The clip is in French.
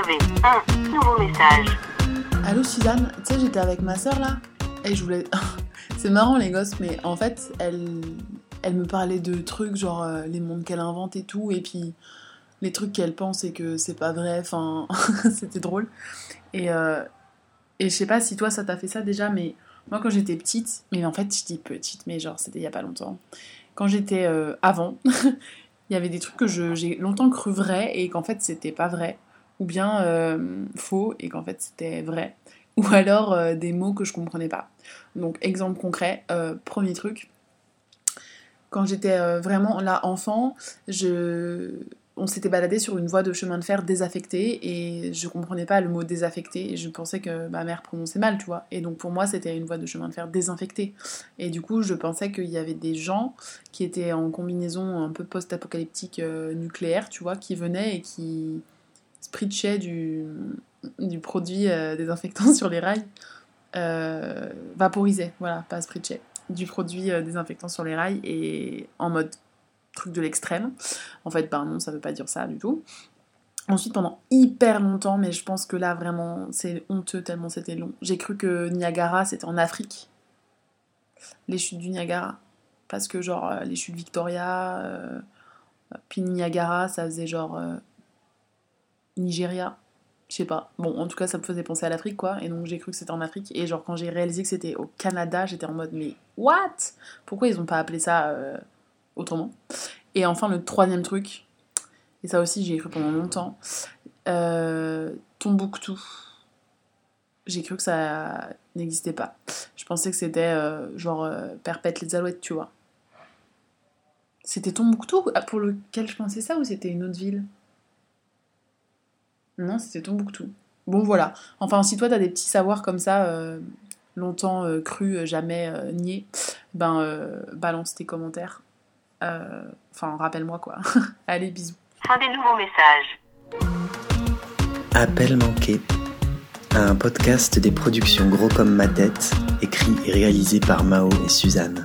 avez un nouveau message. Allô Suzanne, tu sais j'étais avec ma soeur là et je voulais... c'est marrant les gosses mais en fait elle, elle me parlait de trucs genre euh, les mondes qu'elle invente et tout et puis les trucs qu'elle pense et que c'est pas vrai, enfin c'était drôle. Et, euh, et je sais pas si toi ça t'a fait ça déjà mais moi quand j'étais petite, mais en fait je dis petite mais genre c'était il y a pas longtemps, quand j'étais euh, avant, il y avait des trucs que j'ai longtemps cru vrais et qu'en fait c'était pas vrai ou bien euh, faux et qu'en fait c'était vrai, ou alors euh, des mots que je comprenais pas. Donc exemple concret, euh, premier truc, quand j'étais vraiment là enfant, je on s'était baladé sur une voie de chemin de fer désaffectée et je comprenais pas le mot désaffecté et je pensais que ma mère prononçait mal, tu vois. Et donc pour moi, c'était une voie de chemin de fer désinfectée. Et du coup, je pensais qu'il y avait des gens qui étaient en combinaison un peu post-apocalyptique nucléaire, tu vois, qui venaient et qui spritchaient du, du produit désinfectant sur les rails. Euh, vaporisait, voilà, pas spritchaient, du produit désinfectant sur les rails et en mode truc de l'extrême. En fait, ben non, ça veut pas dire ça du tout. Ensuite, pendant hyper longtemps, mais je pense que là vraiment c'est honteux tellement c'était long, j'ai cru que Niagara c'était en Afrique. Les chutes du Niagara. Parce que genre les chutes Victoria, euh, puis Niagara ça faisait genre euh, Nigeria. Je sais pas. Bon, en tout cas, ça me faisait penser à l'Afrique, quoi. Et donc, j'ai cru que c'était en Afrique. Et genre, quand j'ai réalisé que c'était au Canada, j'étais en mode, mais what? Pourquoi ils ont pas appelé ça euh, autrement? Et enfin, le troisième truc, et ça aussi j'y ai cru pendant longtemps, euh, Tombouctou. J'ai cru que ça n'existait pas. Je pensais que c'était euh, genre Perpète les Alouettes, tu vois. C'était Tombouctou pour lequel je pensais ça ou c'était une autre ville? Non, c'était Tombouctou. Bon, voilà. Enfin, si toi t'as des petits savoirs comme ça, euh, longtemps euh, crus, jamais euh, niés, ben balance tes commentaires. Enfin, rappelle-moi quoi. Allez, bisous. Fin des nouveaux messages. Appel manqué. Un podcast des productions Gros comme ma tête, écrit et réalisé par Mao et Suzanne.